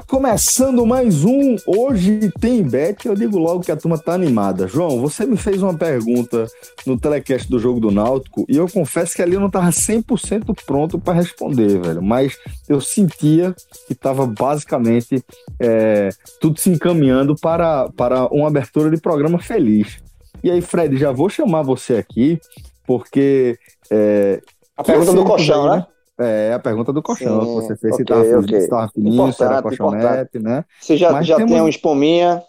Começando mais um Hoje Tem Bet. Eu digo logo que a turma tá animada. João, você me fez uma pergunta no telecast do jogo do Náutico e eu confesso que ali eu não tava 100% pronto para responder, velho. Mas eu sentia que tava basicamente é, tudo se encaminhando para, para uma abertura de programa feliz. E aí, Fred, já vou chamar você aqui, porque. É, a pergunta do colchão, né? É, a pergunta do colchão Sim, que você fez, okay, se estava okay. Tava fininho, se era colchonete, né? Você já, já tem um espuminha.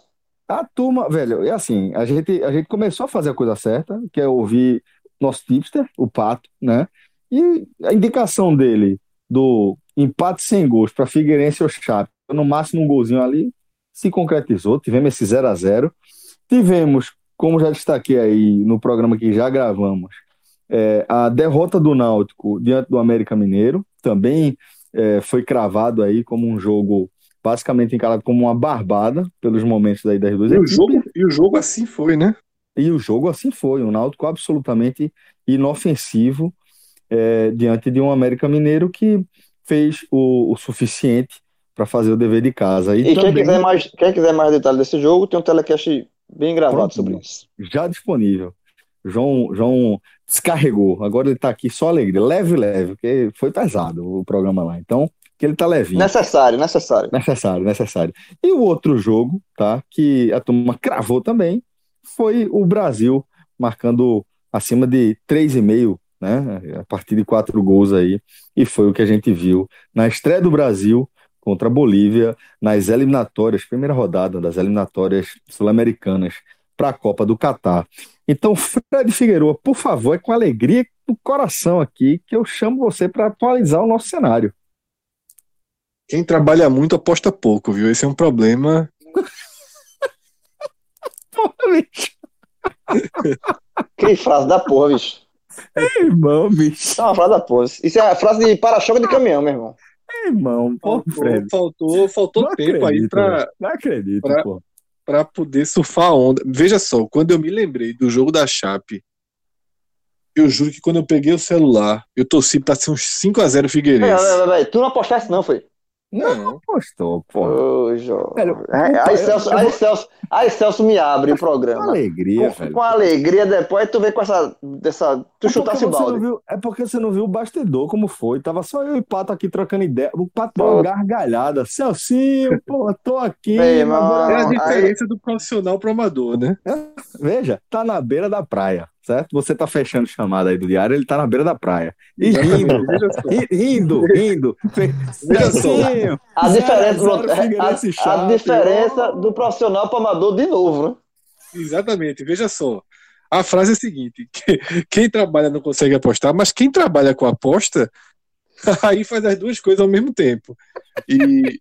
A turma, velho, é assim, a gente, a gente começou a fazer a coisa certa, que é ouvir nosso tipster, o Pato, né? E a indicação dele do empate sem gols para Figueirense ou Chape, no máximo um golzinho ali, se concretizou. Tivemos esse 0 a 0 Tivemos, como já destaquei aí no programa que já gravamos, é, a derrota do Náutico diante do América Mineiro também é, foi cravado aí como um jogo basicamente encarado como uma barbada pelos momentos aí das duas e equipes. O jogo, e o jogo assim foi, né? E o jogo assim foi, um Náutico absolutamente inofensivo é, diante de um América Mineiro que fez o, o suficiente para fazer o dever de casa. E, e também... quem, quiser mais, quem quiser mais detalhes desse jogo, tem um telecast bem gravado Pronto, sobre isso. Já disponível. João, João descarregou. Agora ele está aqui só alegre, leve, leve, porque foi pesado o programa lá. Então, que ele está levinho. Necessário, necessário. Necessário, necessário. E o outro jogo, tá? Que a turma cravou também, foi o Brasil marcando acima de 3,5, né? A partir de quatro gols aí. E foi o que a gente viu na estreia do Brasil contra a Bolívia nas eliminatórias, primeira rodada das eliminatórias sul-americanas para a Copa do Catar. Então, Fred Figueiredo, por favor, é com alegria do coração aqui que eu chamo você para atualizar o nosso cenário. Quem trabalha muito aposta pouco, viu? Esse é um problema. porra, bicho. que frase da porra, bicho. É, irmão, bicho. É uma frase da porra. Isso é a frase de para-choque de caminhão, meu irmão. É, irmão, faltou, faltou, faltou tempo aí pra. Não acredito, pra, pô para poder surfar a onda. Veja só, quando eu me lembrei do jogo da Chape, eu juro que quando eu peguei o celular, eu torci pra ser uns 5x0 Figueirense. Não, não, não, tu não apostasse não, foi? Não, apostou, pô. Ô, velho, aí, Celso, aí, Celso, aí Celso me abre o programa. Com alegria, com, velho. Com alegria, depois tu vem com essa. Dessa, tu é chutasse o balde. Viu, é porque você não viu o bastidor como foi. Tava só eu e o Pato aqui trocando ideia. O Pato deu uma gargalhada. Celcinho, pô, tô aqui. Ei, mano, é a diferença aí... do profissional pro amador, né? É, veja, tá na beira da praia certo? Você tá fechando chamada aí do diário, ele tá na beira da praia. E rindo, rindo, rindo. Veja A diferença, a, a, diferença do profissional para amador de novo, né? Exatamente, veja só. A frase é a seguinte: quem trabalha não consegue apostar, mas quem trabalha com aposta, aí faz as duas coisas ao mesmo tempo. E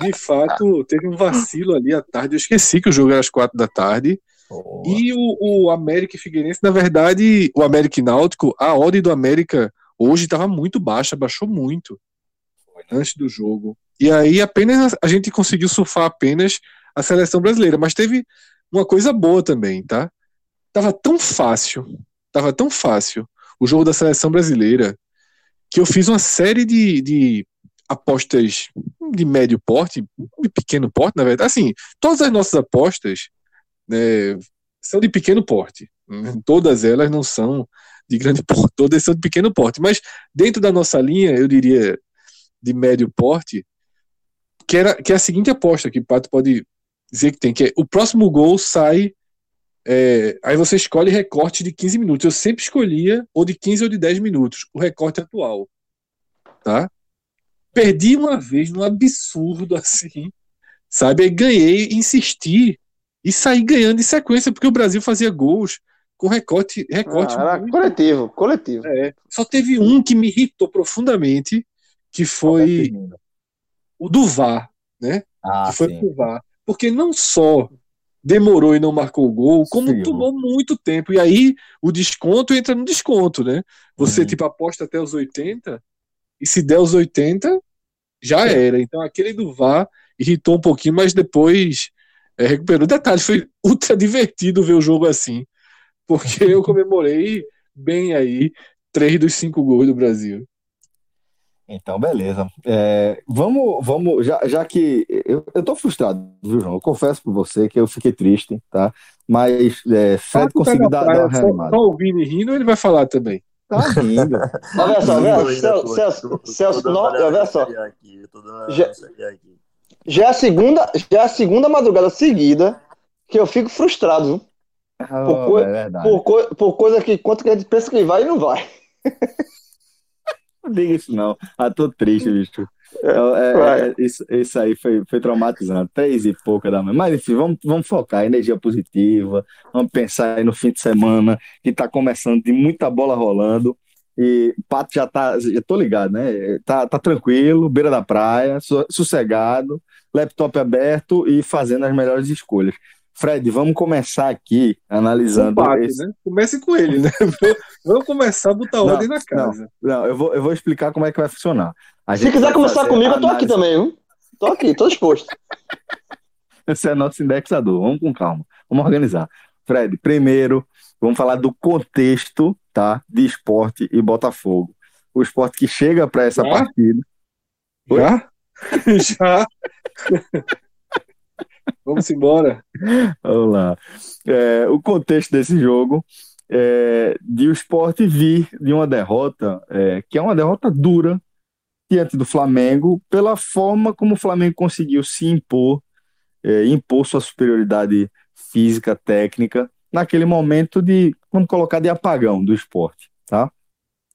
de fato, teve um vacilo ali à tarde. Eu esqueci que o jogo era às quatro da tarde. Boa. E o, o América e Figueirense, na verdade, o América e Náutico, a odd do América hoje estava muito baixa, baixou muito antes do jogo. E aí apenas a gente conseguiu surfar apenas a seleção brasileira, mas teve uma coisa boa também, tá? Tava tão fácil, tava tão fácil o jogo da seleção brasileira que eu fiz uma série de, de apostas de médio porte, de pequeno porte, na verdade. Assim, todas as nossas apostas né, são de pequeno porte. Todas elas não são de grande porte, todas são de pequeno porte. Mas dentro da nossa linha, eu diria de médio porte, que, era, que é a seguinte aposta que o Pato pode dizer que tem, que é o próximo gol sai. É, aí você escolhe recorte de 15 minutos. Eu sempre escolhia ou de 15 ou de 10 minutos, o recorte atual. Tá? perdi uma vez num absurdo assim, sabe? Ganhei, insisti e saí ganhando em sequência, porque o Brasil fazia gols com recorte. recorte ah, era coletivo, coletivo. É, só teve um que me irritou profundamente, que foi o do VAR, né? Ah, que foi sim. o VAR. Porque não só demorou e não marcou o gol, como Sim. tomou muito tempo. E aí o desconto entra no desconto, né? Você, Uhum. tipo, aposta até os 80, e se der os 80, já era. Então aquele do VAR irritou um pouquinho, mas depois é, recuperou. Detalhe, foi ultra divertido ver o jogo assim, porque eu comemorei bem aí três dos cinco gols do Brasil. Então, beleza. É, vamos, vamos, já, já que eu, eu tô frustrado, viu, João? Eu confesso por você que eu fiquei triste, tá? Mas é, Fred conseguiu dar, dar uma só, reanimada. só ouvindo e rindo, ele vai falar também. Tá rindo. Olha só, Celso, Celso, Celso, olha só. aqui, eu tô dando Já- aqui. Já é a segunda, já é a segunda madrugada seguida que eu fico frustrado, viu? Oh, co- é. Por, coi- por coisa que quanto que a gente pensa que vai e não vai. Não diga isso, não. Ah, tô triste, bicho. É, é, vai. é, isso, isso aí foi, foi traumatizante. Três e pouca da manhã. Mas, enfim, vamos, vamos focar, energia positiva. Vamos pensar aí no fim de semana, que tá começando de muita bola rolando. E o Pato já tá, já tô ligado, né? Tá, tá tranquilo, beira da praia, sossegado, laptop aberto e fazendo as melhores escolhas. Fred, vamos começar aqui analisando Empate, esse, né? Comece com ele, né? Vamos começar a botar Não, ordem na casa. Não, eu vou, eu vou explicar como é que vai funcionar. A Se quiser começar comigo, eu tô aqui também, viu? Tô aqui, tô disposto. Esse é nosso indexador. Vamos com calma. Vamos organizar. Fred, primeiro, vamos falar do contexto, tá? De esporte e Botafogo. O esporte que chega para essa Já? partida. Oi? Já? Já? Vamos embora. Vamos lá. É, o contexto desse jogo é de o esporte vir de uma derrota, é, que é uma derrota dura diante do Flamengo, pela forma como o Flamengo conseguiu se impor, é, impor sua superioridade física, técnica, naquele momento de, vamos colocar, de apagão do esporte, tá?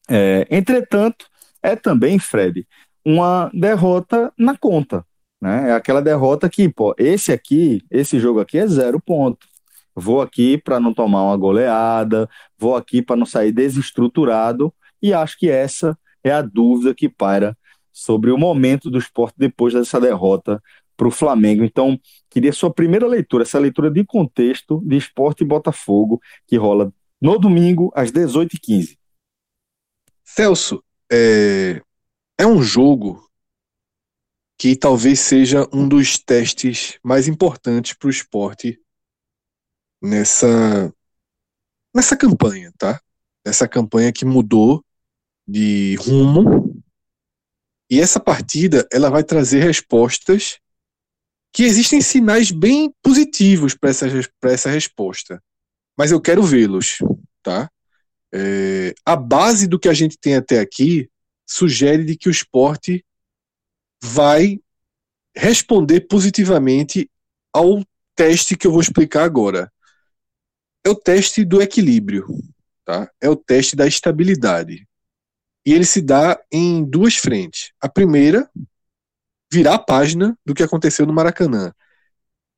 É, entretanto, é também, Fred, uma derrota na conta, né? É aquela derrota que, pô, esse aqui, esse jogo aqui é zero ponto. Vou aqui para não tomar uma goleada, vou aqui para não sair desestruturado, e acho que essa é a dúvida que paira sobre o momento do esporte depois dessa derrota para o Flamengo. Então, queria sua primeira leitura, essa leitura de contexto de esporte e Botafogo, que rola no domingo às 18h15. Celso, é, é um jogo que talvez seja um dos testes mais importantes para o esporte nessa, nessa campanha, tá? Nessa campanha que mudou de rumo. E essa partida ela vai trazer respostas que existem sinais bem positivos para essa, essa resposta. Mas eu quero vê-los, tá? É, a base do que a gente tem até aqui sugere de que o esporte vai responder positivamente ao teste que eu vou explicar agora. É o teste do equilíbrio, tá? É o teste da estabilidade. E ele se dá em duas frentes. A primeira, virar a página do que aconteceu no Maracanã.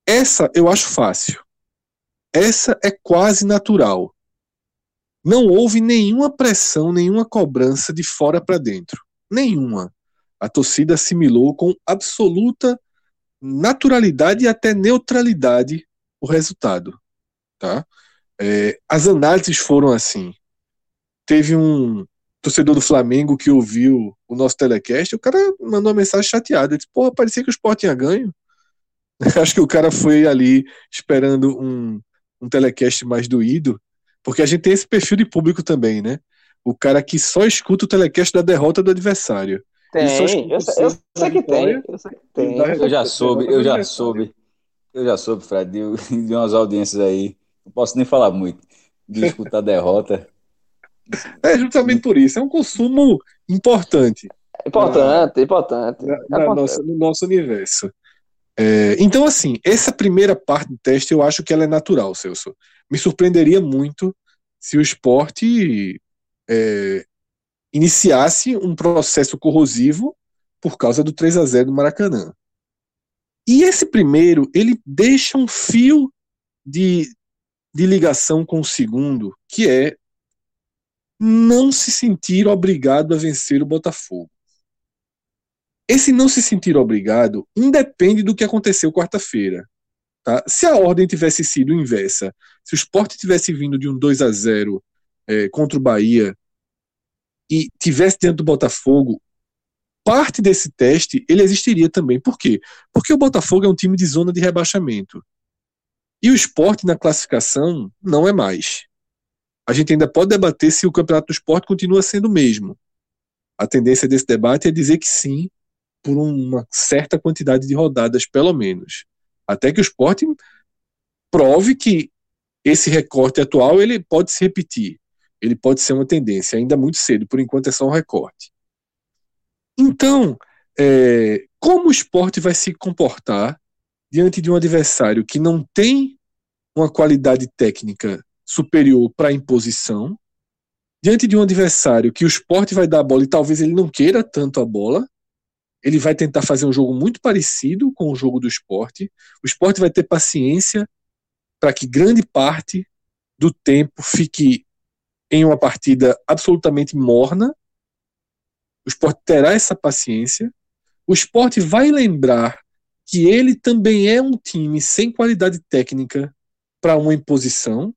Essa eu acho fácil. Essa é quase natural não houve nenhuma pressão, nenhuma cobrança de fora para dentro. Nenhuma. A torcida assimilou com absoluta naturalidade e até neutralidade o resultado. Tá? É, as análises foram assim. Teve um torcedor do Flamengo que ouviu o nosso telecast, o cara mandou uma mensagem chateada. Ele disse, porra, parecia que o Sport tinha ganho. Acho que o cara foi ali esperando um, um telecast mais doído. Porque a gente tem esse perfil de público também, né? O cara que só escuta o telecast da derrota do adversário. Tem, escuta eu, sei- eu sei que tem. Eu sei que tem. Eu já soube, eu já soube. Eu já soube, Fred, de, de umas audiências aí. Não posso nem falar muito. De escutar a derrota. É justamente por isso. É um consumo importante Importante, importante. na, na nossa- no nosso universo. É, então, assim, essa primeira parte do teste eu acho que ela é natural, Celso. Me surpreenderia muito se o esporte é, iniciasse um processo corrosivo por causa do 3 a 0 do Maracanã. E esse primeiro, ele deixa um fio de, de ligação com o segundo, que é não se sentir obrigado a vencer o Botafogo. Esse não se sentir obrigado independe do que aconteceu quarta-feira. Tá? Se a ordem tivesse sido inversa, se o esporte tivesse vindo de um 2 a 0 é, contra o Bahia e tivesse diante do Botafogo, parte desse teste ele existiria também. Por quê? Porque o Botafogo é um time de zona de rebaixamento. E o esporte na classificação não é mais. A gente ainda pode debater se o campeonato do esporte continua sendo o mesmo. A tendência desse debate é dizer que sim, por uma certa quantidade de rodadas, pelo menos. Até que o esporte prove que esse recorte atual ele pode se repetir. Ele pode ser uma tendência, ainda muito cedo, por enquanto é só um recorte. Então, é, como o esporte vai se comportar diante de um adversário que não tem uma qualidade técnica superior para imposição, diante de um adversário que o esporte vai dar a bola e talvez ele não queira tanto a bola, ele vai tentar fazer um jogo muito parecido com o jogo do esporte. O esporte vai ter paciência para que grande parte do tempo fique em uma partida absolutamente morna. O esporte terá essa paciência. O esporte vai lembrar que ele também é um time sem qualidade técnica para uma imposição.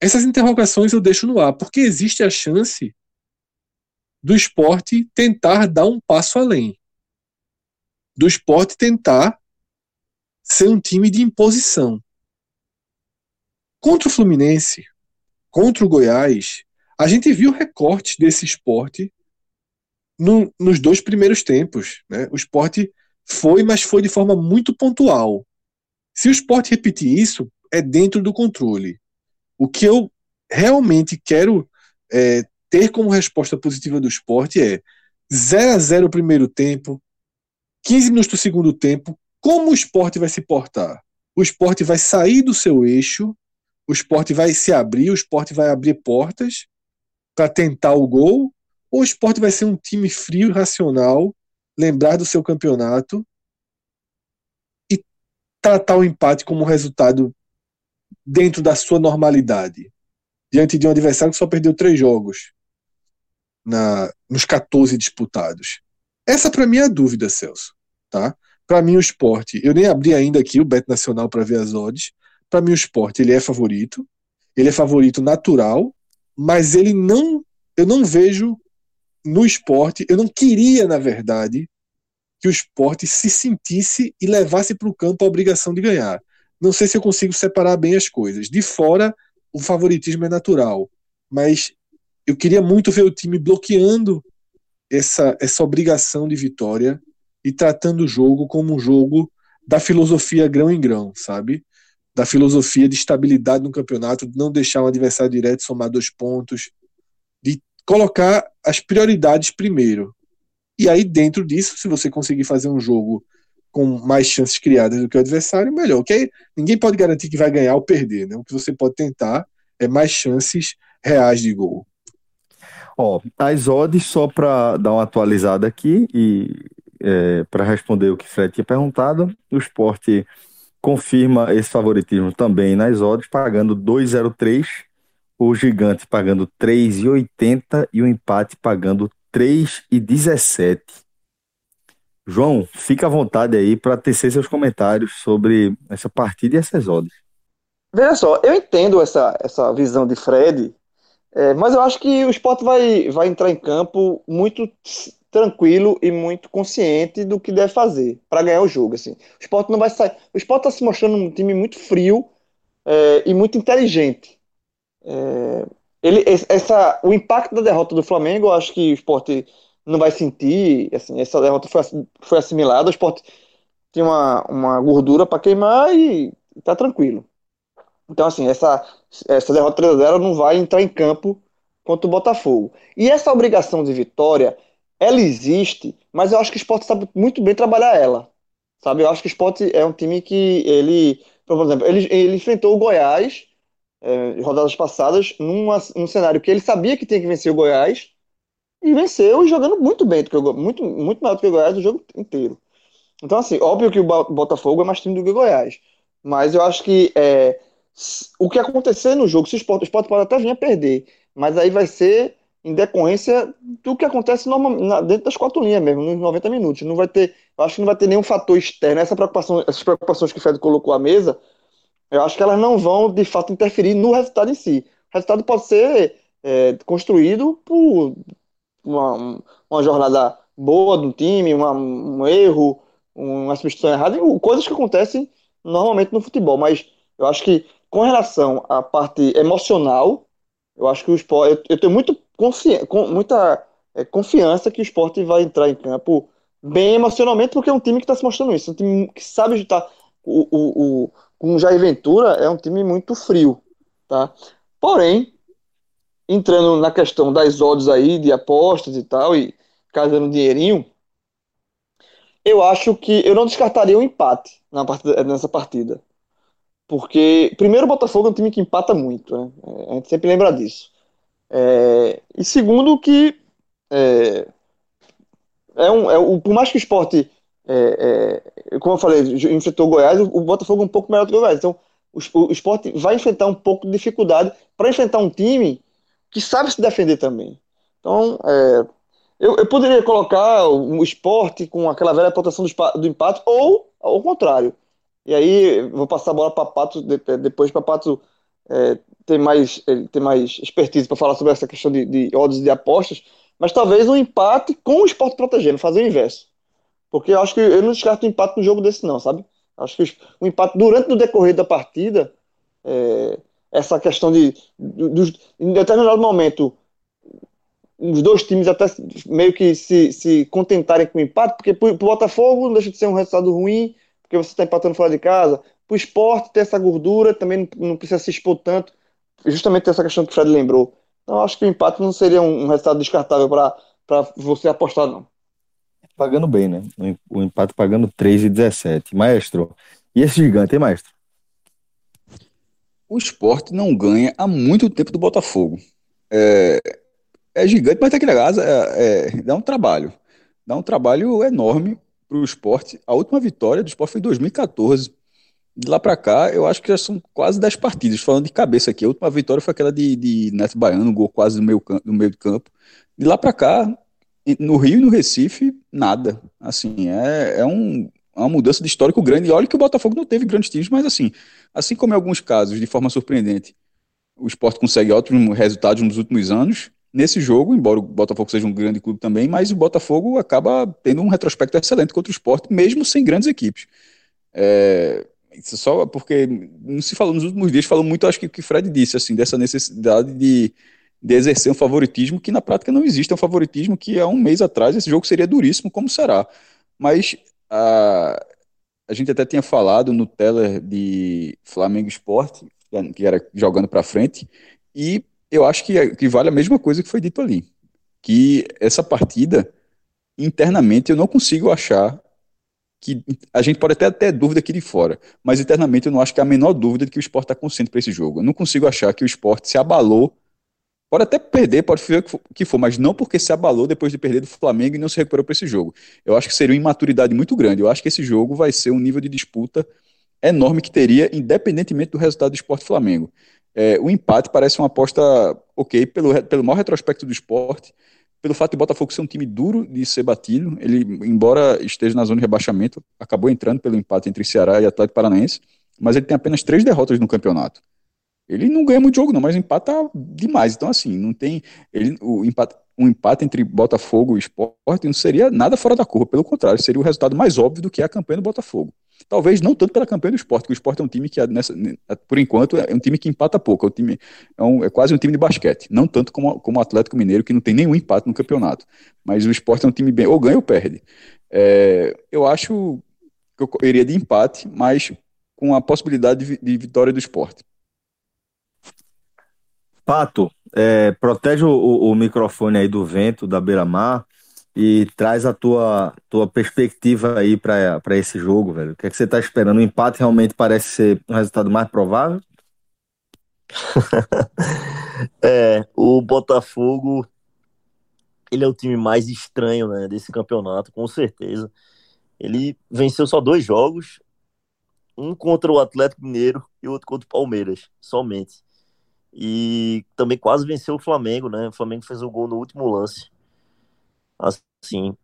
Essas interrogações eu deixo no ar, porque existe a chance do esporte tentar dar um passo além. Do esporte tentar ser um time de imposição. Contra o Fluminense, contra o Goiás, a gente viu recortes desse esporte no, nos dois primeiros tempos. Né? O esporte foi, mas foi de forma muito pontual. Se o esporte repetir isso, é dentro do controle. O que eu realmente quero é, ter como resposta positiva do esporte é 0 a 0 o primeiro tempo, 15 minutos do segundo tempo. Como o esporte vai se portar? O esporte vai sair do seu eixo, o esporte vai se abrir, o esporte vai abrir portas para tentar o gol, ou o esporte vai ser um time frio e racional, lembrar do seu campeonato e tratar o empate como resultado dentro da sua normalidade, diante de um adversário que só perdeu três jogos na, nos 14 disputados. Essa para mim é a dúvida, Celso. Tá? Para mim o esporte, eu nem abri ainda aqui o Bet Nacional para ver as odds. Para mim o esporte ele é favorito, ele é favorito natural, mas ele não, eu não vejo no esporte, eu não queria na verdade que o esporte se sentisse e levasse para o campo a obrigação de ganhar. Não sei se eu consigo separar bem as coisas. De fora, o favoritismo é natural, mas eu queria muito ver o time bloqueando essa, essa obrigação de vitória e tratando o jogo como um jogo da filosofia grão em grão, sabe? Da filosofia de estabilidade no campeonato, de não deixar um adversário direto somar dois pontos, de colocar as prioridades primeiro. E aí, dentro disso, se você conseguir fazer um jogo com mais chances criadas do que o adversário, melhor. Okay? Ninguém pode garantir que vai ganhar ou perder. Né? O que você pode tentar é mais chances reais de gol. Ó, as odds, só para dar uma atualizada aqui e é, para responder o que Fred tinha perguntado, o esporte confirma esse favoritismo também nas odds, pagando 2,03, o gigante pagando 3,80 e o empate pagando 3,17. João, fica à vontade aí para tecer seus comentários sobre essa partida e essas odds. Veja só, eu entendo essa, essa visão de Fred é, mas eu acho que o esporte vai, vai entrar em campo muito tranquilo e muito consciente do que deve fazer para ganhar o jogo. Assim. O esporte não vai sair. O esporte está se mostrando um time muito frio é, e muito inteligente. É, ele, essa, o impacto da derrota do Flamengo, eu acho que o esporte não vai sentir. Assim, essa derrota foi, foi assimilada. O esporte tinha uma, uma gordura para queimar e está tranquilo. Então, assim, essa, essa derrota 3x0 não vai entrar em campo contra o Botafogo. E essa obrigação de vitória, ela existe, mas eu acho que o esporte sabe muito bem trabalhar ela. Sabe? Eu acho que o esporte é um time que ele, por exemplo, ele, ele enfrentou o Goiás é, rodadas passadas numa, num cenário que ele sabia que tinha que vencer o Goiás e venceu jogando muito bem, muito, muito maior do que o Goiás o jogo inteiro. Então, assim, óbvio que o Botafogo é mais time do que o Goiás. Mas eu acho que é, o que acontecer no jogo, se o Sport, o pode até vir a perder, mas aí vai ser em decorrência do que acontece normal, dentro das quatro linhas mesmo, nos 90 minutos. Não vai ter, acho que não vai ter nenhum fator externo. Essa preocupação, essas preocupações que o Fred colocou à mesa, eu acho que elas não vão de fato interferir no resultado em si. O resultado pode ser é, construído por uma, uma jornada boa do time, uma, um erro, uma substituição errada, coisas que acontecem normalmente no futebol. Mas eu acho que com relação à parte emocional, eu acho que o esporte. Eu, tenho muito confi com, muita é, confiança que o esporte vai entrar em campo bem emocionalmente, porque é um time que está se mostrando isso. Um time que sabe ajudar. O, o, o, com o Jair Ventura é um time muito frio. Tá? Porém, entrando na questão das odds aí, de apostas e tal, e casando dinheirinho, eu acho que eu não descartaria o um empate na partida, nessa partida. Porque, primeiro, o Botafogo é um time que empata muito, né? A gente sempre lembra disso. É, e segundo, que é, é um, é, por mais que o esporte, é, é como eu falei, enfrentou o Goiás, o, Botafogo é um pouco melhor do que o Goiás. Então, o, o esporte vai enfrentar um pouco de dificuldade para enfrentar um time que sabe se defender também. Então, é, eu, eu, poderia colocar o, o esporte com aquela velha proteção do, do empate, ou ao contrário e aí vou passar a bola para Pato depois para Pato é, ter mais ter mais expertise para falar sobre essa questão de, de odds de apostas, mas talvez um empate com o esporte protegendo, fazer o inverso. Porque eu acho que eu não descarto um empate no jogo desse não, sabe? Acho que o empate durante o decorrer da partida, é, essa questão de, de, em determinado momento os dois times até meio que se, se contentarem com o empate, porque para o Botafogo não deixa de ser um resultado ruim, porque você está empatando fora de casa. Para o esporte ter essa gordura, também não, precisa se expor tanto. Justamente essa questão que o Fred lembrou. Então, acho que o empate não seria um, um resultado descartável para você apostar, não. Pagando bem, né? O empate pagando 3,17. Maestro, e esse gigante, hein, maestro? O esporte não ganha há muito tempo do Botafogo. É, é gigante, mas tem que negado, é, é, dá um trabalho. Dá um trabalho enorme para o esporte. A última vitória do esporte foi em 2014. De lá para cá, eu acho que já são quase 10 partidas. Falando de cabeça aqui, a última vitória foi aquela de, de Neto Baiano, um gol quase no meio, no meio de campo. De lá para cá, no Rio e no Recife, nada. Assim, é, é um, é uma mudança de histórico grande. E olha que o Botafogo não teve grandes times, mas assim, assim como em alguns casos, de forma surpreendente, o esporte consegue ótimos resultados nos últimos anos, nesse jogo, embora o Botafogo seja um grande clube também, mas o Botafogo acaba tendo um retrospecto excelente contra o esporte, mesmo sem grandes equipes. É, só porque não se falou nos últimos dias, falou muito, acho que o que Fred disse, assim, dessa necessidade de, de exercer um favoritismo que na prática não existe, é um favoritismo que há um mês atrás esse jogo seria duríssimo, como será. Mas a, a gente até tinha falado no teller de Flamengo Esporte, que era jogando para frente, e eu acho que, que vale a mesma coisa que foi dito ali. Que essa partida, internamente, eu não consigo achar que a gente pode até ter dúvida aqui de fora, mas internamente eu não acho que há a menor dúvida de que o esporte está consciente para esse jogo. Eu não consigo achar que o esporte se abalou. Pode até perder, pode ser o que for, mas não porque se abalou depois de perder do Flamengo e não se recuperou para esse jogo. Eu acho que seria uma imaturidade muito grande. Eu acho que esse jogo vai ser um nível de disputa enorme que teria, independentemente do resultado do esporte Flamengo. É, o empate parece uma aposta ok pelo, pelo maior retrospecto do esporte, pelo fato de Botafogo ser um time duro de ser batido. Ele, embora esteja na zona de rebaixamento, acabou entrando pelo empate entre Ceará e Atlético Paranaense, mas ele tem apenas três derrotas no campeonato. Ele não ganha muito jogo, não, mas empata demais. Então, assim, não tem. Ele, o empate, um empate entre Botafogo e Esporte não seria nada fora da curva, pelo contrário, seria o resultado mais óbvio do que é a campanha do Botafogo. Talvez não tanto pela campanha do esporte, porque o esporte é um time que, nessa, por enquanto, é um time que empata pouco, é, um time, é, um, é quase um time de basquete. Não tanto como, como o Atlético Mineiro, que não tem nenhum empate no campeonato. Mas o esporte é um time bem, ou ganha ou perde. É, eu acho que eu iria de empate, mas com a possibilidade de, de vitória do esporte. Pato, é, protege o, o, microfone aí do vento da beira-mar e traz a tua, tua perspectiva aí para esse jogo, velho. O que é que você está esperando? O empate realmente parece ser um resultado mais provável? é, o Botafogo ele é o time mais estranho né, desse campeonato, com certeza. Ele venceu só dois jogos, um contra o Atlético Mineiro e outro contra o Palmeiras, somente. E também quase venceu o Flamengo, né? O Flamengo fez o gol no último lance. Assim,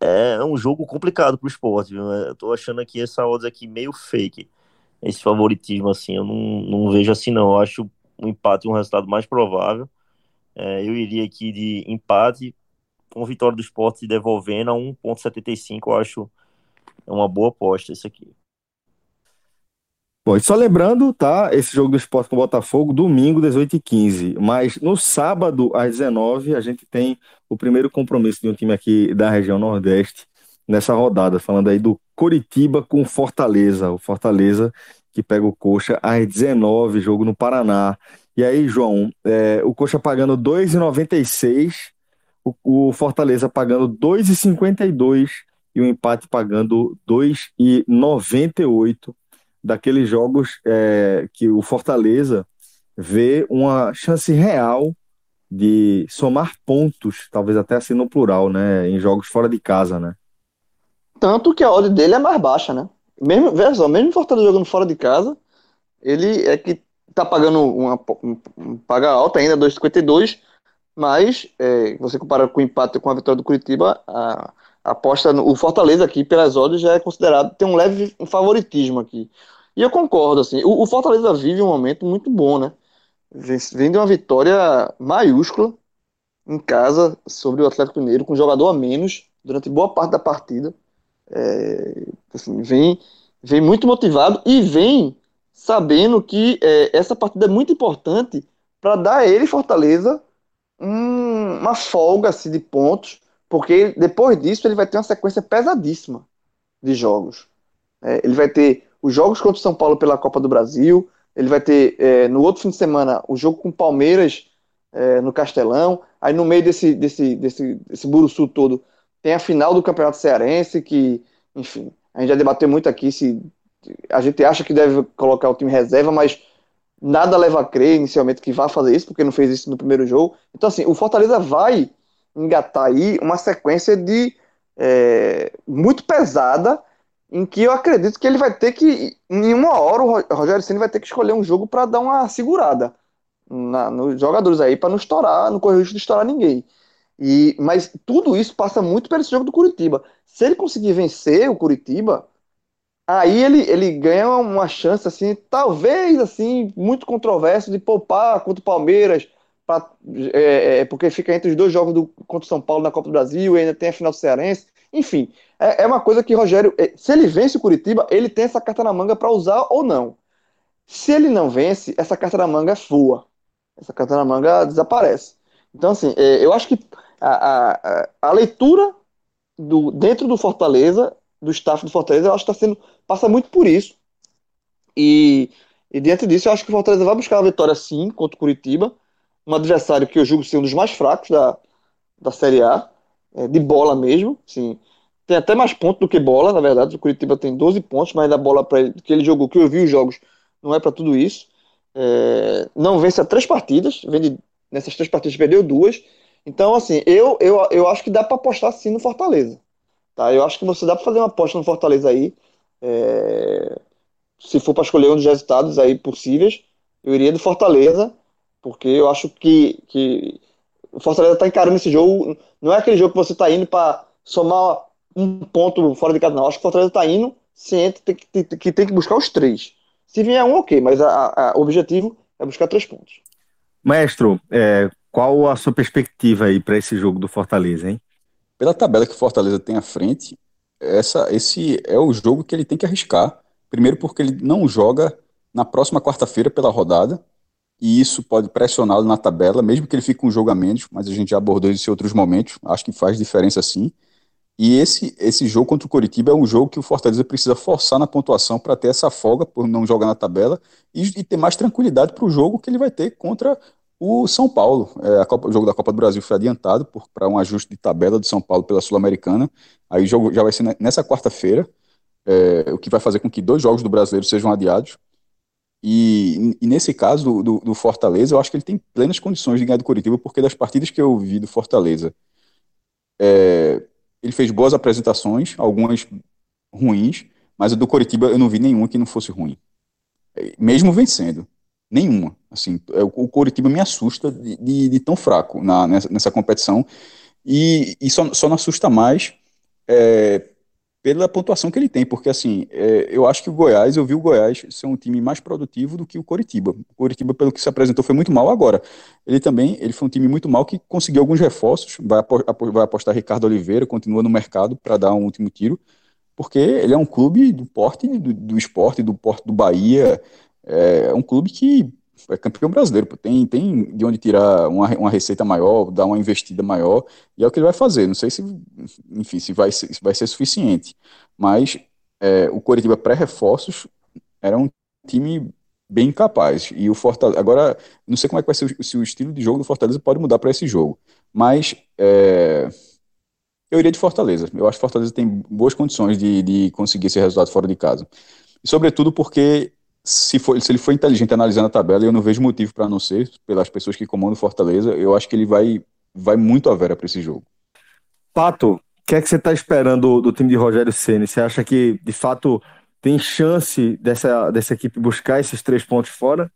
é um jogo complicado pro esporte, viu? Eu tô achando aqui essa odds aqui meio fake. Esse favoritismo, assim, eu não, não vejo assim, não. Eu acho um empate um resultado mais provável. É, eu iria aqui de empate com vitória do esporte devolvendo a 1,75. Eu acho uma boa aposta isso aqui. Bom, e só lembrando, tá? Esse jogo do esporte com o Botafogo, domingo, 18h15. Mas no sábado, às 19 a gente tem o primeiro compromisso de um time aqui da região Nordeste nessa rodada, falando aí do Coritiba com Fortaleza. O Fortaleza que pega o Coxa às 19 jogo no Paraná. E aí, João, é, o Coxa pagando 2,96, o, o Fortaleza pagando 2,52 e o empate pagando 2,98 daqueles jogos é, que o Fortaleza vê uma chance real de somar pontos, talvez até assim no plural, né, em jogos fora de casa, né? Tanto que a odd dele é mais baixa, né? Mesmo, só, mesmo Fortaleza jogando fora de casa, ele é que tá pagando uma, um, paga alta ainda, 2,52, mas é, você compara com o empate com a vitória do Curitiba, a, a aposta no o Fortaleza aqui pelas odds já é considerado tem um leve favoritismo aqui. E eu concordo, assim, o, o Fortaleza vive um momento muito bom, né? Vem de uma vitória maiúscula em casa sobre o Atlético Mineiro, com jogador a menos durante boa parte da partida. É, assim, vem, vem muito motivado e vem sabendo que é, essa partida é muito importante para dar a ele, Fortaleza, um, uma folga assim, de pontos, porque depois disso ele vai ter uma sequência pesadíssima de jogos. É, ele vai ter os jogos contra o São Paulo pela Copa do Brasil. Ele vai ter é, no outro fim de semana o jogo com o Palmeiras é, no Castelão. Aí no meio desse, desse, desse, desse buruçu todo tem a final do Campeonato Cearense, que, enfim, a gente já debateu muito aqui se a gente acha que deve colocar o time reserva, mas nada leva a crer inicialmente que vá fazer isso, porque não fez isso no primeiro jogo. Então, assim, o Fortaleza vai engatar aí uma sequência de é, muito pesada em que eu acredito que ele vai ter que, em uma hora, o Rogério Ceni vai ter que escolher um jogo para dar uma segurada na, nos jogadores aí, para não estourar, não correr o risco de estourar ninguém. E, mas tudo isso passa muito pelo jogo do Curitiba. Se ele conseguir vencer o Curitiba, aí ele, ele ganha uma chance, assim, talvez, assim, muito controverso de poupar contra o Palmeiras, pra, é, é, porque fica entre os dois jogos do, contra o São Paulo na Copa do Brasil, e ainda tem a final do Cearense. Enfim, é, é uma coisa que Rogério, é, se ele vence o Curitiba, ele tem essa carta na manga para usar ou não. Se ele não vence, essa carta na manga voa. Essa carta na manga desaparece. Então, assim, é, eu acho que a, a, a leitura do, dentro do Fortaleza, do staff do Fortaleza, eu acho que está sendo. passa muito por isso. E, e dentro disso, eu acho que o Fortaleza vai buscar a vitória sim contra o Curitiba, um adversário que eu julgo ser um dos mais fracos da, da Série A é, de bola mesmo. Sim. Tem até mais pontos do que bola, na verdade. O Curitiba tem 12 pontos, mas da bola para ele, que ele jogou, que eu vi os jogos, não é para tudo isso. É, não vence a três partidas, vende, nessas três partidas perdeu duas. Então, assim, eu, eu, eu acho que dá para apostar sim no Fortaleza. Tá? Eu acho que você dá para fazer uma aposta no Fortaleza aí. É, se for para escolher um dos resultados aí possíveis, eu iria do Fortaleza, porque eu acho que, que o Fortaleza está encarando esse jogo. Não é aquele jogo que você está indo para somar um ponto fora de casa, não. Acho que o Fortaleza está indo ciente que, que, que, tem que buscar os três. Se vier um, ok, mas o objetivo é buscar três pontos. Maestro, é, qual a sua perspectiva aí para esse jogo do Fortaleza, hein? Pela tabela que o Fortaleza tem à frente, essa, esse é o jogo que ele tem que arriscar. Primeiro, porque ele não joga na próxima quarta-feira pela rodada, e isso pode pressioná-lo na tabela, mesmo que ele fique com um jogo a menos, mas a gente já abordou isso em outros momentos, acho que faz diferença sim. E esse, esse jogo contra o Coritiba é um jogo que o Fortaleza precisa forçar na pontuação para ter essa folga por não jogar na tabela e, e ter mais tranquilidade para o jogo que ele vai ter contra o São Paulo. É, Copa, o jogo da Copa do Brasil foi adiantado para um ajuste de tabela do São Paulo pela Sul-Americana. Aí o jogo já vai ser nessa quarta-feira, é, o que vai fazer com que dois jogos do brasileiro sejam adiados. E, e, nesse caso do, do, Fortaleza, eu acho que ele tem plenas condições de ganhar do Curitiba, porque das partidas que eu vi do Fortaleza é, ele fez boas apresentações, algumas ruins, mas a do Coritiba eu não vi nenhuma que não fosse ruim. É, mesmo vencendo. Nenhuma. Assim, é, o Coritiba me assusta de, de, de tão fraco na, nessa, nessa competição. E, e só, só não assusta mais é, pela pontuação que ele tem, porque assim, é, eu acho que o Goiás, eu vi o Goiás ser um time mais produtivo do que o Coritiba. O Coritiba, pelo que se apresentou, foi muito mal agora. Ele também, ele foi um time muito mal que conseguiu alguns reforços, vai, vai apostar Ricardo Oliveira, continua no mercado para dar um último tiro, porque ele é um clube do porte do, do esporte, do porte do Bahia, é um clube que é campeão brasileiro, tem, tem de onde tirar uma, uma receita maior, dar uma investida maior, e é o que ele vai fazer. Não sei se, enfim, se vai se vai ser suficiente, mas é, o Coritiba pré-reforços era um time bem capaz. E o Fortaleza, agora, não sei como é que vai ser o, se o estilo de jogo do Fortaleza pode mudar para esse jogo, mas é, eu iria de Fortaleza. Eu acho que Fortaleza tem boas condições de, de conseguir esse resultado fora de casa. E sobretudo porque se, for, se ele for inteligente analisando a tabela, eu não vejo motivo para não ser, pelas pessoas que comandam Fortaleza, eu acho que ele vai, vai muito a vera para esse jogo. Pato, o que é que você está esperando do, do, time de Rogério Ceni? Você acha que, de fato, tem chance dessa, dessa equipe buscar esses três pontos fora?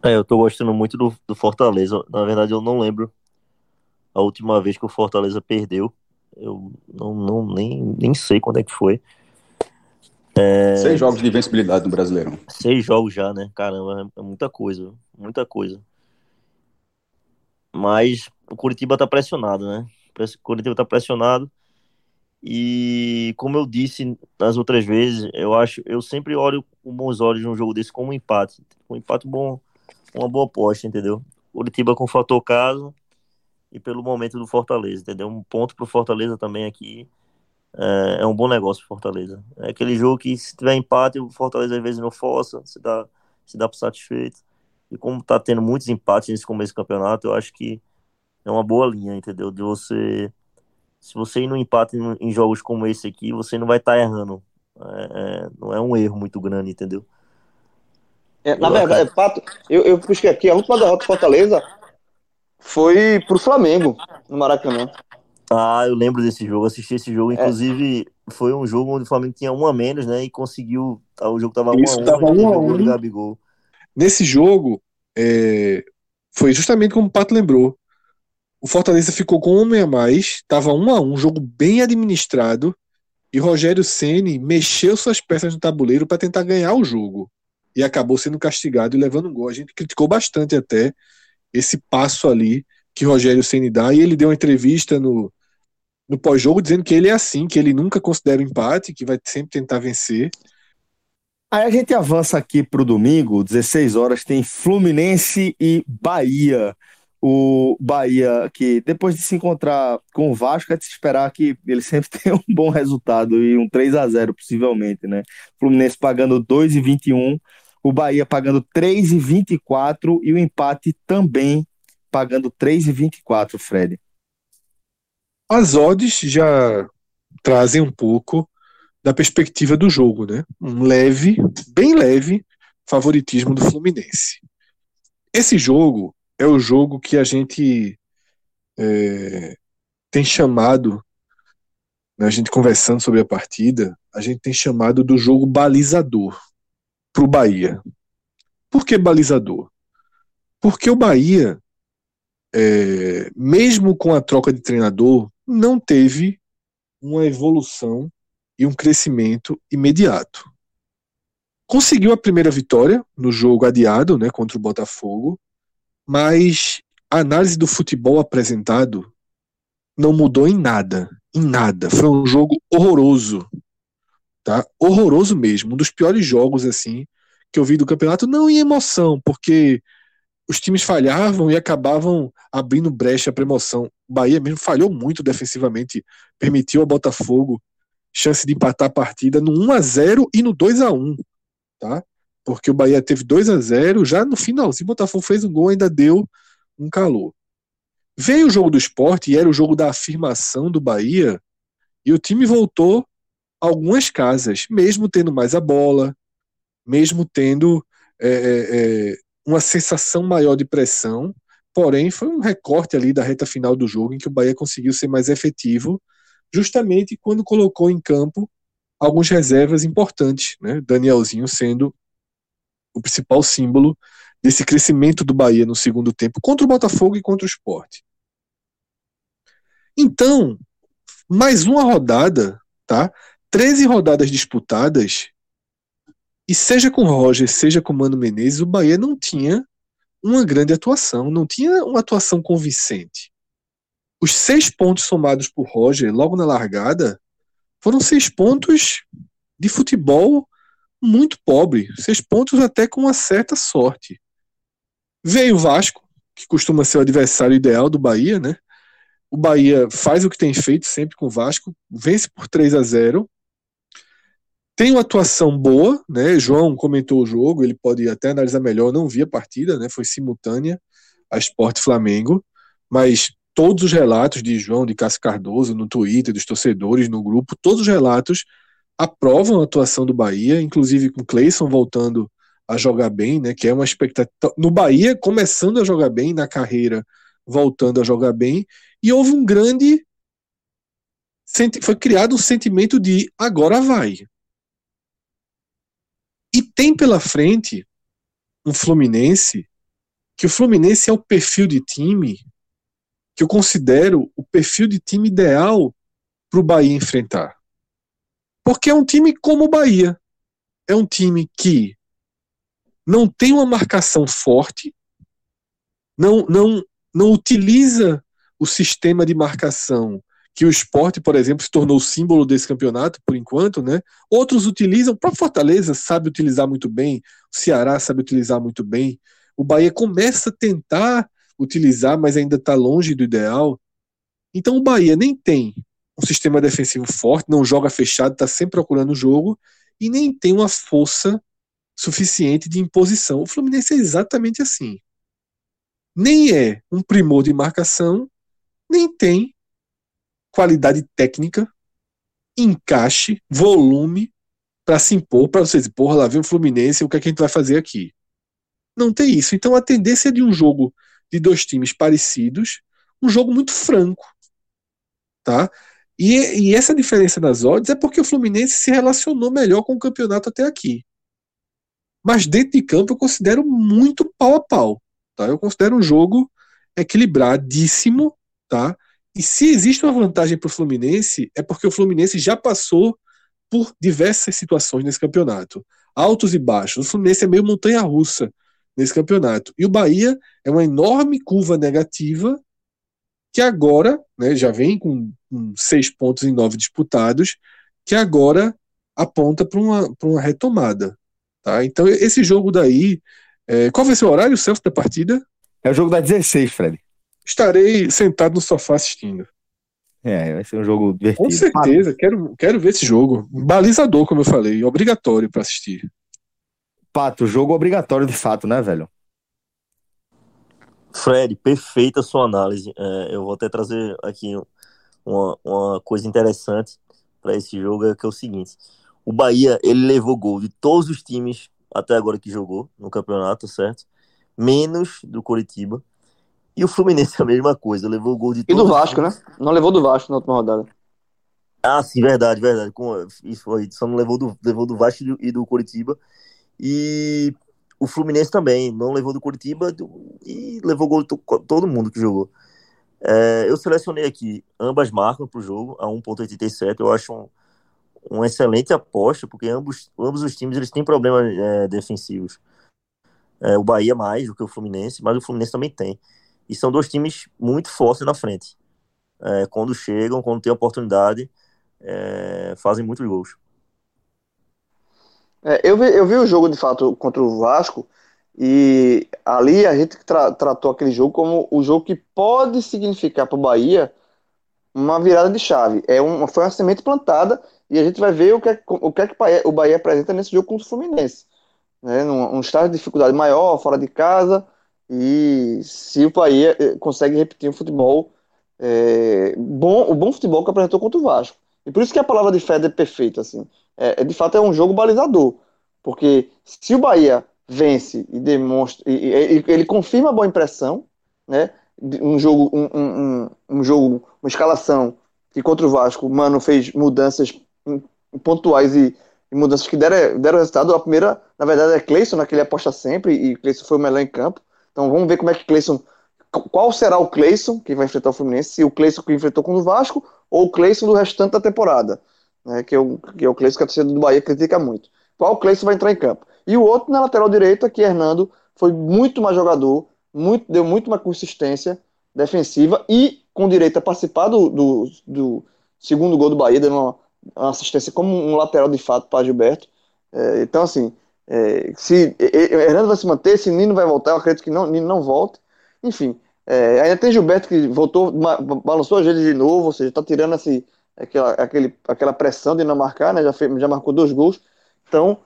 É, eu estou gostando muito do, do Fortaleza. Na verdade, eu não lembro a última vez que o Fortaleza perdeu. Eu não, não nem, nem sei quando é que foi. É... Seis jogos de invencibilidade no Brasileirão. Seis jogos já, né? Caramba, é muita coisa. Muita coisa. Mas o Curitiba tá pressionado, né? O Curitiba tá pressionado. E como eu disse nas outras vezes, eu acho, eu sempre olho com bons olhos num jogo desse como um empate. Um empate bom, uma boa aposta, entendeu? Curitiba com fator casa e pelo momento do Fortaleza, entendeu? Um ponto pro Fortaleza também aqui é, é um bom negócio Fortaleza. É aquele jogo que se tiver empate, o Fortaleza às vezes não força, se dá, se dá por satisfeito. E como tá tendo muitos empates nesse começo do campeonato, eu acho que é uma boa linha, entendeu? De você. Se você ir no empate em jogos como esse aqui, você não vai estar tá errando. É, é, não é um erro muito grande, entendeu? É, na verdade, Pato, eu, eu busquei aqui, a última derrota do Fortaleza foi pro Flamengo, no Maracanã. Ah, eu lembro desse jogo, assisti esse jogo. É. Inclusive, é. foi um jogo onde o Flamengo tinha um a menos, né? E conseguiu. Tá, o jogo tava 1 Isso, um a 1 um, um, um. Gabigol. Nesse jogo, é, foi justamente como o Pato lembrou. O Fortaleza ficou com um homem a mais, tava um a um, jogo bem administrado, e Rogério Ceni mexeu suas peças no tabuleiro para tentar ganhar o jogo. E acabou sendo castigado e levando um gol. A gente criticou bastante até esse passo ali que Rogério Ceni dá, e ele deu uma entrevista no, no pós-jogo dizendo que ele é assim, que ele nunca considera o empate, que vai sempre tentar vencer. Aí a gente avança aqui para o domingo, 16 horas, tem Fluminense e Bahia. O Bahia, que depois de se encontrar com o Vasco, é de se esperar que ele sempre tenha um bom resultado e um 3 a 0 possivelmente, né? Fluminense pagando 2,21, o Bahia pagando 3,24 e o empate também pagando 3,24, Fred as odds já trazem um pouco da perspectiva do jogo, né? Um leve, bem leve favoritismo do Fluminense. Esse jogo é o jogo que a gente é, tem chamado, né, a gente conversando sobre a partida, a gente tem chamado do jogo balizador para o Bahia. Por que balizador? Porque o Bahia, é, mesmo com a troca de treinador, não teve uma evolução e um crescimento imediato. Conseguiu a primeira vitória no jogo adiado, né, contra o Botafogo, mas a análise do futebol apresentado não mudou em nada, em nada. Foi um jogo horroroso, tá? Horroroso mesmo, um dos piores jogos assim que eu vi do campeonato, não em emoção, porque os times falhavam e acabavam abrindo brecha para emoção. O Bahia mesmo falhou muito defensivamente, permitiu ao Botafogo chance de empatar a partida no 1 a 0 e no 2 a 1, tá? Porque o Bahia teve 2 a 0, já no finalzinho o Botafogo fez um gol, ainda deu um calor. Veio o jogo do esporte e era o jogo da afirmação do Bahia, e o time voltou algumas casas, mesmo tendo mais a bola, mesmo tendo é, é, uma sensação maior de pressão, porém foi um recorte ali da reta final do jogo em que o Bahia conseguiu ser mais efetivo, justamente quando colocou em campo alguns reservas importantes, né? Danielzinho sendo o principal símbolo desse crescimento do Bahia no segundo tempo contra o Botafogo e contra o Sport. Então, mais uma rodada, tá? 13 rodadas disputadas, e seja com Roger, seja com Mano Menezes, o Bahia não tinha uma grande atuação, não tinha uma atuação convincente. Os seis pontos somados por Roger logo na largada foram seis pontos de futebol muito pobre, seis pontos até com uma certa sorte. Veio o Vasco, que costuma ser o adversário ideal do Bahia, né? O Bahia faz o que tem feito sempre com o Vasco, vence por 3 a 0. Tem uma atuação boa, né? João comentou o jogo, ele pode até analisar melhor, não vi a partida, né? Foi simultânea a Sport Flamengo, mas todos os relatos de João, de Cássio Cardoso, no Twitter, dos torcedores, no grupo, todos os relatos aprovam a atuação do Bahia, inclusive com Cleison voltando a jogar bem, né? Que é uma expectativa. No Bahia, começando a jogar bem, na carreira, voltando a jogar bem, e houve um grande. Foi criado um sentimento de agora vai. E tem pela frente um Fluminense, que o Fluminense é o perfil de time que eu considero o perfil de time ideal para o Bahia enfrentar. Porque é um time como o Bahia. É um time que não tem uma marcação forte, não, não, não utiliza o sistema de marcação que o esporte, por exemplo, se tornou símbolo desse campeonato, por enquanto, né? Outros utilizam, o próprio Fortaleza sabe utilizar muito bem, o Ceará sabe utilizar muito bem. O Bahia começa a tentar utilizar, mas ainda está longe do ideal. Então o Bahia nem tem um sistema defensivo forte, não joga fechado, está sempre procurando o jogo e nem tem uma força suficiente de imposição. O Fluminense é exatamente assim. Nem é um primor de marcação, nem tem qualidade técnica, encaixe, volume para se impor, para você dizer, porra, lá vem o Fluminense, o que, é que a gente vai fazer aqui? Não tem isso. Então a tendência de um jogo de dois times parecidos, um jogo muito franco, tá? E, e essa diferença nas odds é porque o Fluminense se relacionou melhor com o campeonato até aqui. Mas dentro de campo eu considero muito pau a pau, tá? Eu considero um jogo equilibradíssimo, tá? E se existe uma vantagem para o Fluminense, é porque o Fluminense já passou por diversas situações nesse campeonato. Altos e baixos. O Fluminense é meio montanha-russa nesse campeonato. E o Bahia é uma enorme curva negativa que agora, né, já vem com, com seis pontos em nove disputados, que agora aponta para uma, uma retomada. Tá? Então, esse jogo daí. É, qual vai ser o horário, Celso, da partida? É o jogo da 16, Fred. Estarei sentado no sofá assistindo. É, vai ser um jogo divertido. Com certeza, quero, quero ver esse jogo. Balizador, como eu falei, obrigatório para assistir. Pato, jogo obrigatório de fato, né, velho? Fred, perfeita sua análise. É, eu vou até trazer aqui uma, uma coisa interessante para esse jogo, é que é o seguinte. O Bahia, ele levou gol de todos os times até agora que jogou no campeonato, certo? Menos do Coritiba. E o Fluminense a mesma coisa, levou gol de E do Vasco, né? Não levou do Vasco na última rodada. Ah, sim, verdade, verdade. Com, isso foi, só não levou do, levou do Vasco e do Coritiba. E o Fluminense também não levou do Curitiba e levou gol de todo mundo que jogou. É, eu selecionei aqui ambas marcas para o jogo, a 1.87. Eu acho um, uma excelente aposta, porque ambos, ambos os times eles têm problemas é, defensivos. É, o Bahia mais do que o Fluminense, mas o Fluminense também tem. E são dois times muito fortes na frente. É, quando chegam, quando tem oportunidade, é, fazem muitos gols. É, eu, vi, eu vi o jogo de fato contra o Vasco e ali a gente tra tratou aquele jogo como o jogo que pode significar para o Bahia uma virada de chave. É uma, foi uma semente plantada e a gente vai ver o que é, o que, é que o Bahia apresenta nesse jogo contra o Fluminense. Né? Num, um estado de dificuldade maior, fora de casa, e se o Bahia eh, consegue repetir um futebol é, bom, o bom futebol que apresentou contra o Vasco. E por isso que a palavra de fé é perfeita, assim é, é, de fato é um jogo balizador. Porque se o Bahia vence e demonstra, e, e, ele confirma a boa impressão, né? Um jogo, um, um, um jogo, uma escalação que contra o Vasco, Mano fez mudanças pontuais e, e mudanças que deram, deram resultado. A primeira, na verdade, é Cleison, né, que ele aposta sempre, e Cleison foi o melhor em campo. Então vamos ver como é que Cleison. Qual será o Cleison que vai enfrentar o Fluminense? Se o Cleison que enfrentou com o Vasco ou o Cleison do restante da temporada, né, que, é o, que é o Cleison que a torcida do Bahia critica muito. Qual Cleison vai entrar em campo? E o outro na lateral direita, que Hernando foi muito mais jogador, muito, deu muito mais consistência defensiva e com direito a participar do, do, do segundo gol do Bahia, dando uma, uma, assistência como um lateral de fato para Gilberto. É, então, assim, é, se Hernando vai se manter, se Nino vai voltar, eu acredito que não, Nino não volte. Enfim, é, ainda tem Gilberto que voltou, balançou a gente de novo, ou seja, está tirando esse, aquela, aquele, aquela pressão de não marcar, né? Já, fez, já marcou dois gols. Então,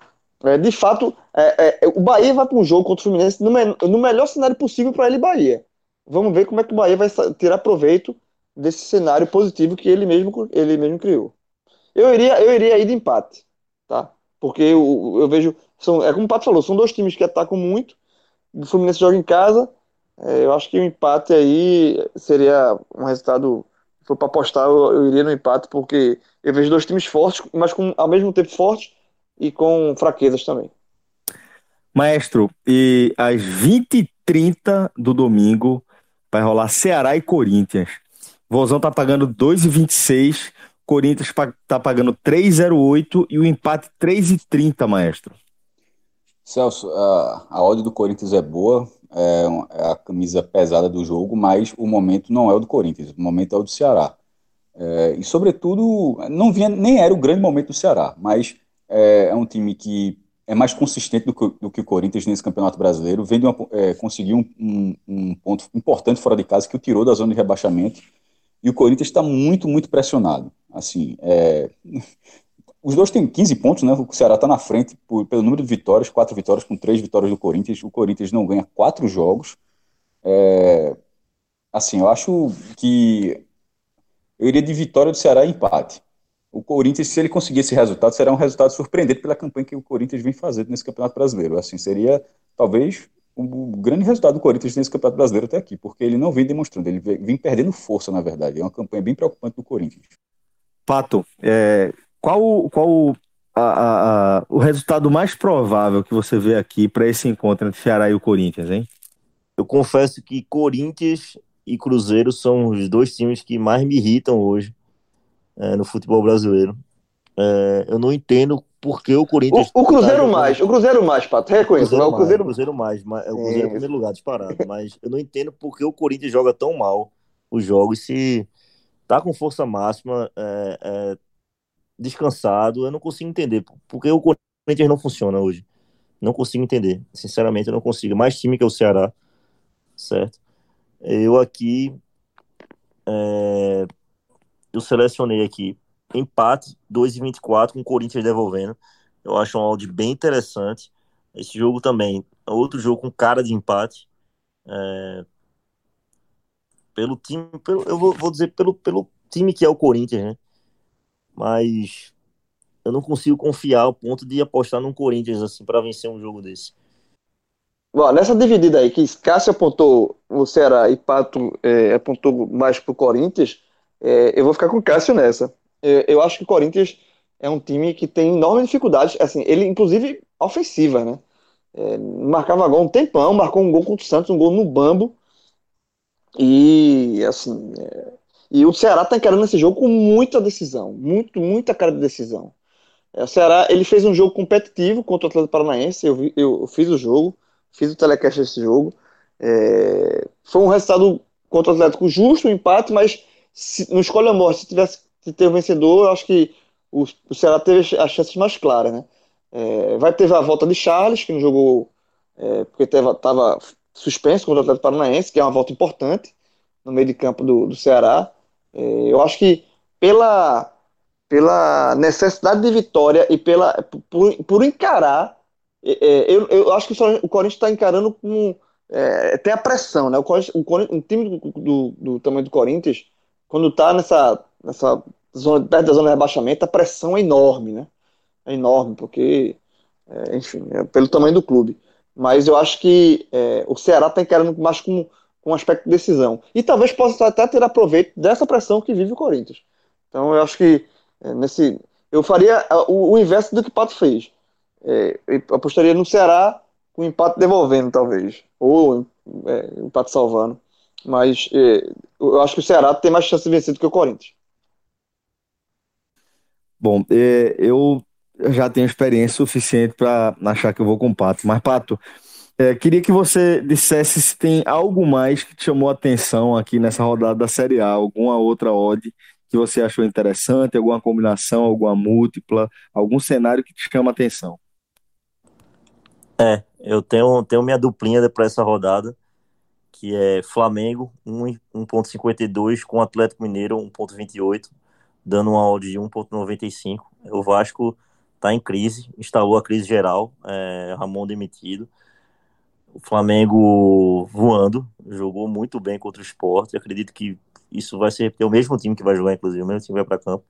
é, de fato, é, é, o Bahia vai para um jogo contra o Fluminense no, no melhor cenário possível para ele, Bahia. Vamos ver como é que o Bahia vai tirar proveito desse cenário positivo que ele mesmo, ele mesmo criou. Eu iria, eu iria ir de empate, tá? Porque eu, eu vejo, são, é como o Pato falou, são dois times que atacam muito. O Fluminense joga em casa. É, eu acho que o empate aí seria um resultado. Se for para apostar, eu, eu, iria no empate, porque eu vejo dois times fortes, mas com, ao mesmo tempo fortes e com fraquezas também. Maestro, e às 20h30 do domingo vai rolar Ceará e Corinthians. Vozão tá pagando 2,26, Corinthians tá pagando 3,08 e o empate 3,30, maestro. Celso, a, a do Corinthians é boa, é, é, a camisa pesada do jogo, mas o momento não é o do Corinthians, o momento é o do Ceará. É, e, sobretudo, não vinha, nem era o grande momento do Ceará, mas é, é um time que é mais consistente do que, do que, o Corinthians nesse Campeonato Brasileiro, vem uma, é, conseguiu um, um, um, ponto importante fora de casa que o tirou da zona de rebaixamento, e o Corinthians está muito, muito pressionado. Assim, é, os dois têm 15 pontos, né? O Ceará está na frente por, pelo número de vitórias, quatro vitórias com três vitórias do Corinthians. O Corinthians não ganha quatro jogos. É, assim, eu acho que eu iria de vitória do Ceará e empate o Corinthians, se ele conseguir esse resultado, será um resultado surpreendente pela campanha que o Corinthians vem fazendo nesse Campeonato Brasileiro. Assim, seria talvez o grande resultado do Corinthians nesse Campeonato Brasileiro até aqui, porque ele não vem demonstrando, ele vem perdendo força, na verdade. É uma campanha bem preocupante do Corinthians. Pato, é, qual, qual a, a, a, o resultado mais provável que você vê aqui para esse encontro entre Ceará e o Corinthians, hein? Eu confesso que Corinthians e Cruzeiro são os dois times que mais me irritam hoje é, no futebol brasileiro. É, eu não entendo por que o Corinthians. O, o Cruzeiro tá mais, o Cruzeiro mais, Pato, reconheço. O Cruzeiro, o Cruzeiro mais, mais é o Cruzeiro é. em primeiro lugar, disparado. Mas eu não entendo por que o Corinthians joga tão mal os jogos se tá com força máxima, é, é, descansado. Eu não consigo entender por que o Corinthians não funciona hoje. Não consigo entender. Sinceramente, eu não consigo. Mais time que o Ceará, certo? Eu aqui é, eu selecionei aqui empate 2,24 com o Corinthians devolvendo. Eu acho um áudio bem interessante. Esse jogo também é outro jogo com cara de empate. É... Pelo time, pelo, eu vou, vou, dizer pelo, pelo time que é o Corinthians, né? Mas eu não consigo confiar ao ponto de apostar num Corinthians assim para vencer um jogo desse. Bom, nessa dividida aí que Cássio apontou o Ceará e Pato é, apontou mais pro Corinthians, é, eu vou ficar com o Cássio nessa. Eu, eu, acho que o Corinthians é um time que tem enormes dificuldades, assim, ele inclusive ofensiva, né? É, marcava gol um tempão, marcou um gol contra o Santos, um gol no bambo. E assim, é, e o Ceará tá encarando esse jogo com muita decisão, muito, muita cara de decisão. É, o Ceará, ele fez um jogo competitivo contra o Atlético Paranaense, eu, vi, eu fiz o jogo, fiz o telecast desse jogo. É, foi um resultado contra o Atlético justo, um empate, mas se, no escolha morte, se tivesse que ter o vencedor, eu acho que o, o Ceará teve as chances mais claras, né? É, vai ter a volta de Charles, que não jogou é, porque estava suspenso contra o Atlético Paranaense, que é uma volta importante no meio de campo do, do Ceará. É, eu acho que pela, pela necessidade de vitória e pela, por, por encarar, é, é, eu, eu acho que o Corinthians está encarando com. É, tem a pressão, né? O, o, Corinthians, time do, do, do tamanho do Corinthians quando tá nessa, nessa zona, perto da zona de rebaixamento, a pressão é enorme, né? É enorme, porque, é, enfim, é pelo tamanho do clube. Mas eu acho que é, o Ceará está encarando mais como com aspecto de decisão. E talvez possa até ter aproveito dessa pressão que vive o Corinthians. Então eu acho que é, nesse. Eu faria o, o, inverso do que o Pato fez. É, apostaria no Ceará com empate devolvendo, talvez. Ou é, empate salvando. Mas é, eu acho que o Ceará tem mais chance de vencer do que o Corinthians. Bom, é, eu já tenho experiência suficiente para achar que eu vou com o Pato. Mas, Pato, é, queria que você dissesse se tem algo mais que te chamou a atenção aqui nessa rodada da Série A, alguma outra odd que você achou interessante, alguma combinação, alguma múltipla, algum cenário que te chama a atenção. É, eu tenho, tenho minha duplinha para essa rodada, que é Flamengo 1.52 com Atlético Mineiro 1.28, dando uma odd de 1.95. O Vasco está em crise, instalou a crise geral, é, Ramon demitido. O Flamengo voando, jogou muito bem contra o esporte. Acredito que isso vai ser o mesmo time que vai jogar, inclusive, o mesmo time vai para campo.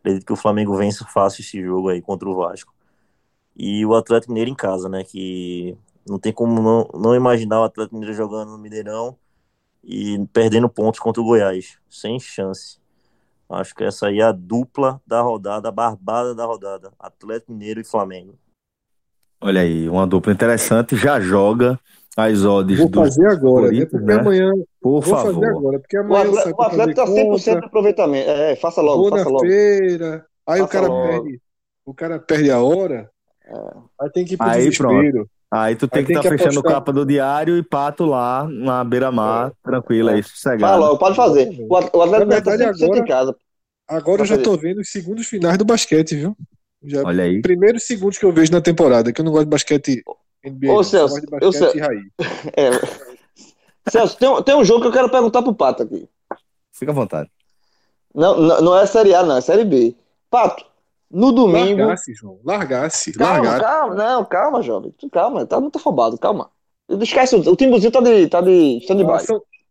Acredito que o Flamengo vence fácil esse jogo aí contra o Vasco. E o Atlético Mineiro em casa, né? Que não tem como não, não imaginar o Atlético Mineiro jogando no Mineirão e perdendo pontos contra o Goiás. Sem chance. Acho que essa aí é a dupla da rodada, a barbada da rodada. Atlético Mineiro e Flamengo. Olha aí, uma dupla interessante. Já joga as odds Vou fazer agora, né? Porque né? amanhã. Por vou favor. fazer agora, porque amanhã. O Atlético, o tá 100% conta, de aproveitamento. É, faça logo. Vou faça na logo. feira. Aí faça o cara logo. perde. O cara perde a hora. É. Aí tem que ir pro aí, desespero. Pronto. Aí tu tem aí que estar tá fechando apostar. capa do diário e pato lá na beira-mar, é. tranquilo, aí, sossegado. Fala logo, pode fazer. O Atlético na verdade, tá agora, em casa. Agora eu já tô vendo os segundos finais do basquete, viu? Já, Olha aí. Primeiros segundos que eu vejo na temporada, que eu não gosto de basquete NBA. Ô, Celso, eu gosto de basquete eu, raiz. É. Celso, tem, tem um jogo que eu quero perguntar pro Pato aqui. Fica à vontade. Não, não, não é Série A, não, é Série B. Pato, no domingo. Largasse, João. Largasse. Calma, largasse. calma, não, calma, jovem. Calma, tá muito afobado, calma. Esquece, o timbuzinho tá de, tá de stand-by.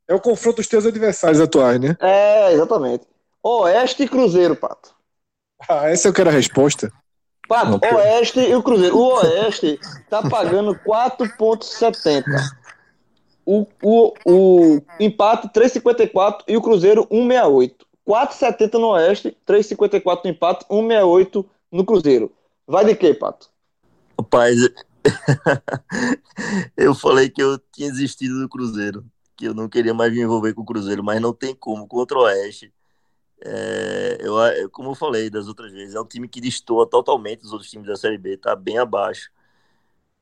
É o confronto dos teus adversários atuais, né? É, exatamente. Oeste e Cruzeiro, Pato. Ah, essa eu quero a resposta. Pato, Não, porque- Oeste e o Cruzeiro. O Oeste tá pagando 4,70. O, o, o empate 3,54 e o Cruzeiro 1,68. 4,70 no Oeste, 3,54 no empate, 1,68 no Cruzeiro. Vai de quê, Pato? Rapaz, eu falei que eu tinha desistido do Cruzeiro, que eu não queria mais me envolver com o Cruzeiro, mas não tem como. Contra o Oeste, é, eu, eu- como eu falei das outras vezes, é um time que destoa totalmente dos outros times da Série B, tá bem abaixo.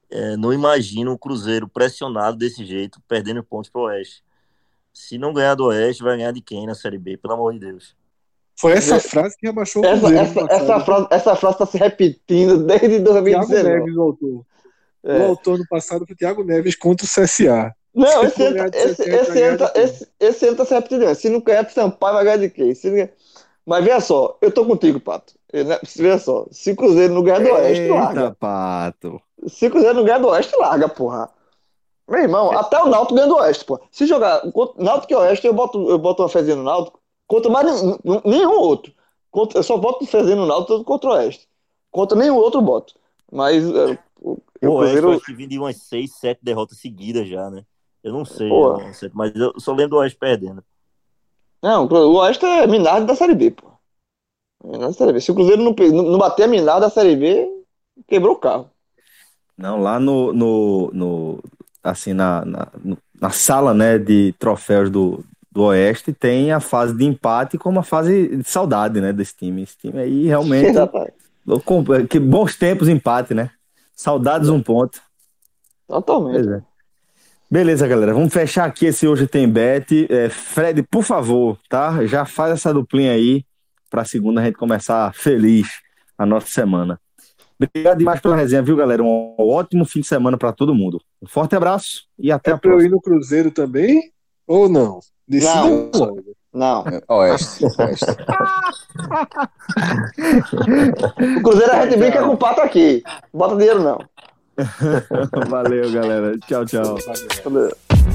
É, não imagino um Cruzeiro pressionado desse jeito, perdendo pontos pro Oeste. Se não ganhar do Oeste, vai ganhar de quem na Série B? Pelo amor de Deus. Foi essa É- frase que rebaixou o Essa, Cruzeiro. essa, essa, frase, essa frase tá se repetindo desde Thiago 2019. Neves, o autor. É. O autor no passado foi Thiago Neves contra o CSA. Não, Se esse ano, ganhar de esse, 70, esse, tá, de quê? esse, esse ano tá se repetindo. Se não ganhar pro Sampaio, vai ganhar de quê? Se ganhar- Mas veja só, eu tô contigo, Pato. Eu, Veja só, se o Cruzeiro não ganhar do Oeste, larga. Pato. Se o Cruzeiro não ganhar do Oeste, larga, porra. Meu irmão, até o Náutico ganha do Oeste, porra. Se jogar Náutico e Oeste, eu boto, eu boto uma fezinha no Náutico contra mais nenhum, nenhum outro. Contra- eu só boto fezinha no Náutico contra o Oeste. Contra nenhum outro eu boto. Mas é, o, o O Oeste, eu Cruzeiro... acho que de umas 6, 7 derrotas seguidas já, né? Eu não sei, eu não sei, mas eu só lembro do Oeste perdendo. Não, o Oeste é Minardi da Série B, pô. Minardi da Série B. Se o Cruzeiro não, não bater a Minardi da Série B, quebrou o carro. Não, lá no, no, no assim, na, na, na sala, né, de troféus do, do Oeste tem a fase de empate como a fase de saudade, né, desse time. Esse time aí realmente, que bons tempos empate, né? Saudades um ponto. Totalmente. Pois é. Beleza, galera. Vamos fechar aqui esse Hoje Tem Bet. É, Fred, por favor, tá? Já faz essa duplinha aí pra segunda a gente começar feliz a nossa semana. Obrigado demais pela resenha, viu, galera? Um ótimo fim de semana pra todo mundo. Um forte abraço e até É a pra eu próxima. ir no Cruzeiro também? Ou não? Decida Não. logo. Não. É, Oeste. Oeste. O Cruzeiro a gente brinca com o pato aqui. Bota dinheiro, não. Valeu, galera. Tchau, tchau. Valeu.